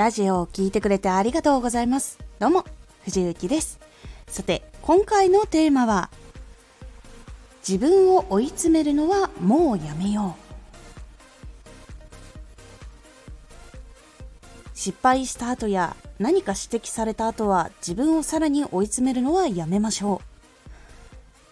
ラジオを聴いてくれてありがとうございます。どうも、藤幸です。さて、今回のテーマは、自分を追い詰めるのはもうやめよう。失敗した後や何か指摘された後は自分をさらに追い詰めるのはやめましょう。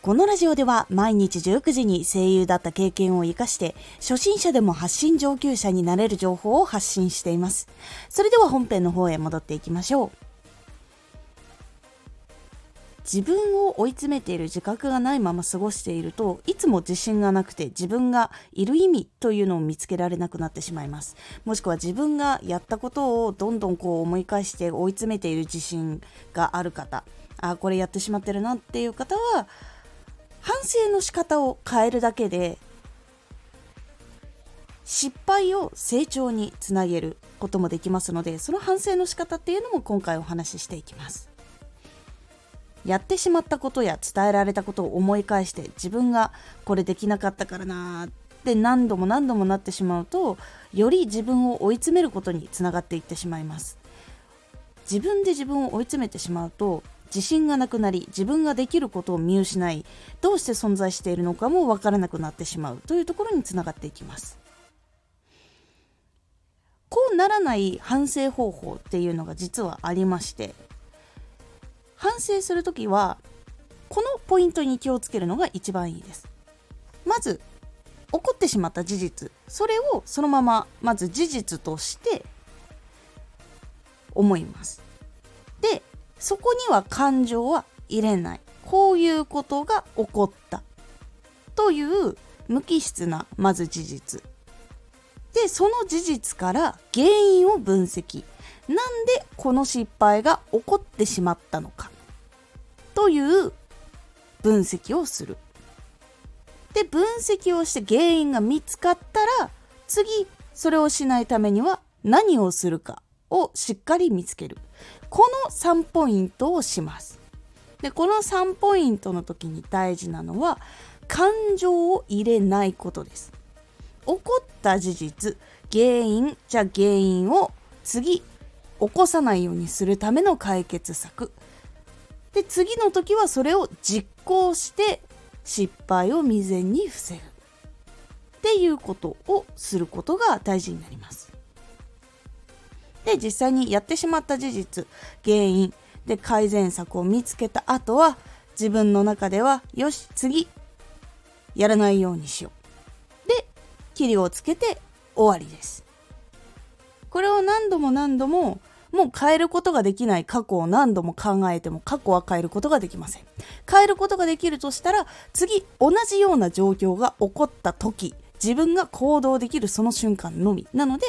このラジオでは毎日19時に声優だった経験を活かして初心者でも発信上級者になれる情報を発信しています。それでは本編の方へ戻っていきましょう。自分を追い詰めている自覚がないまま過ごしているといつも自信がなくて自分がいる意味というのを見つけられなくなってしまいますもしくは自分がやったことをどんどんこう思い返して追い詰めている自信がある方あこれやってしまってるなっていう方は反省の仕方を変えるだけで失敗を成長につなげることもできますのでその反省の仕方っていうのも今回お話ししていきます。やってしまったことや伝えられたことを思い返して自分がこれできなかったからなって何度も何度もなってしまうとより自分を追い詰めることにつながっていってしまいます。自分で自分を追い詰めてしまうと自信がなくなり自分ができることを見失いどうして存在しているのかも分からなくなってしまうというところにつながっていきます。こうならない反省方法っていうのが実はありまして反省する時はこのポイントに気をつけるのが一番いいです。まず起こってしまった事実それをそのまままず事実として思います。そこには感情は入れない。こういうことが起こったという無機質なまず事実。でその事実から原因を分析。なんでこの失敗が起こってしまったのか。という分析をする。で分析をして原因が見つかったら次それをしないためには何をするか。をしっかり見つける。この3ポイントをします。でこの3ポイントの時に大事なのは感情を入れないことです。起こった事実原因じゃあ原因を次起こさないようにするための解決策で次の時はそれを実行して失敗を未然に防ぐっていうことをすることが大事になりますで実際にやってしまった事実原因で改善策を見つけた後は自分の中ではよし次やらないようにしよう。で切りをつけて終わりです。これを何度も何度ももう変えることができない過去を何度も考えても過去は変えることができません。変えることができるとしたら次同じような状況が起こった時自分が行動できるその瞬間のみ。なので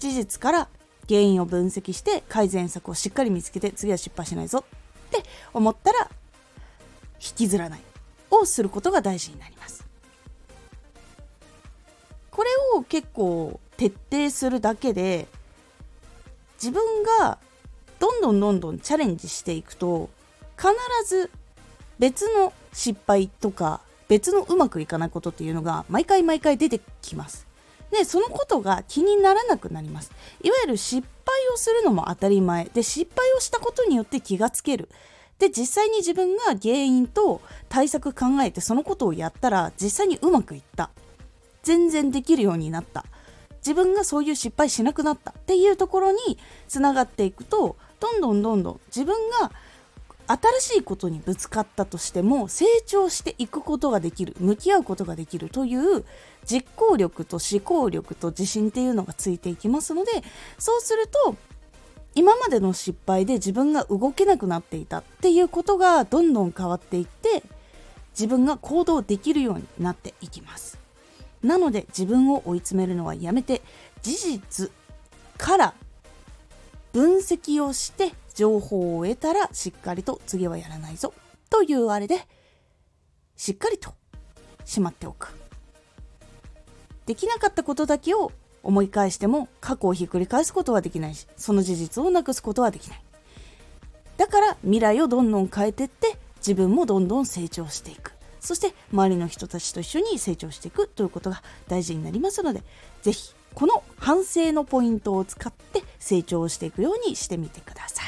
事実から原因を分析して改善策をしっかり見つけて次は失敗しないぞって思ったら引きずらないをすることが大事になります。これを結構徹底するだけで自分がどんどんどんどんチャレンジしていくと必ず別の失敗とか別のうまくいかないことっていうのが毎回毎回出てきます。でそのことが気にならなくなります。いわゆる失敗をするのも当たり前で失敗をしたことによって気がつける。で実際に自分が原因と対策考えてそのことをやったら実際にうまくいった。全然できるようになった。自分がそういう失敗しなくなったっていうところにつながっていくとどんどんどんどん自分が新しいことにぶつかったとしても成長していくことができる向き合うことができるという実行力と思考力と自信っていうのがついていきますのでそうすると今までの失敗で自分が動けなくなっていたっていうことがどんどん変わっていって自分が行動できるようになっていきます。なので自分を追い詰めるのはやめて事実から分析をして情報を得たらしっかりと次はやらないぞ。というあれでしっかりとしまっておく。できなかったことだけを思い返しても過去をひっくり返すことはできないしその事実をなくすことはできない。だから未来をどんどん変えてって自分もどんどん成長していく。そして周りの人たちと一緒に成長していくということが大事になりますので是非この反省のポイントを使って成長していくようにしてみてください。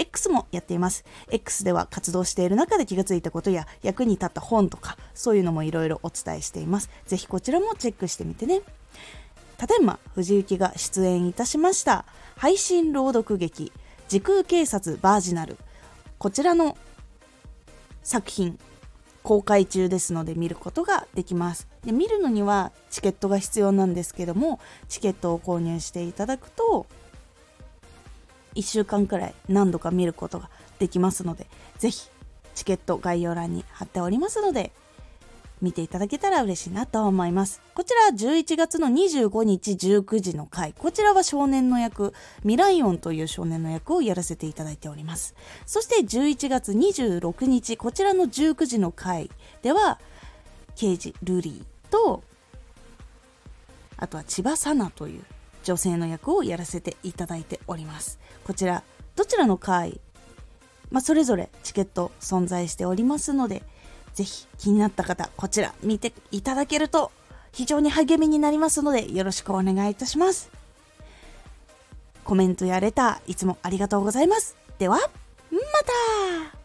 X もやっています。X では活動している中で気がついたことや役に立った本とかそういうのもいろいろお伝えしています。ぜひこちらもチェックしてみてね。ただいま藤幸が出演いたしました配信朗読劇時空警察バージナルこちらの作品公開中ですので見ることができますで見るのにはチケットが必要なんですけどもチケットを購入していただくと1週間くらい何度か見ることができますので、ぜひチケット概要欄に貼っておりますので、見ていただけたら嬉しいなと思います。こちら11月の25日19時の回。こちらは少年の役、ミライオンという少年の役をやらせていただいております。そして11月26日、こちらの19時の回では、刑事ルリーと、あとは千葉さなという女性の役をやらせていただいております。こちら、どちらの回、まあ、それぞれチケット存在しておりますので、ぜひ気になった方、こちら見ていただけると非常に励みになりますので、よろしくお願いいたします。コメントやレター、いつもありがとうございます。では、また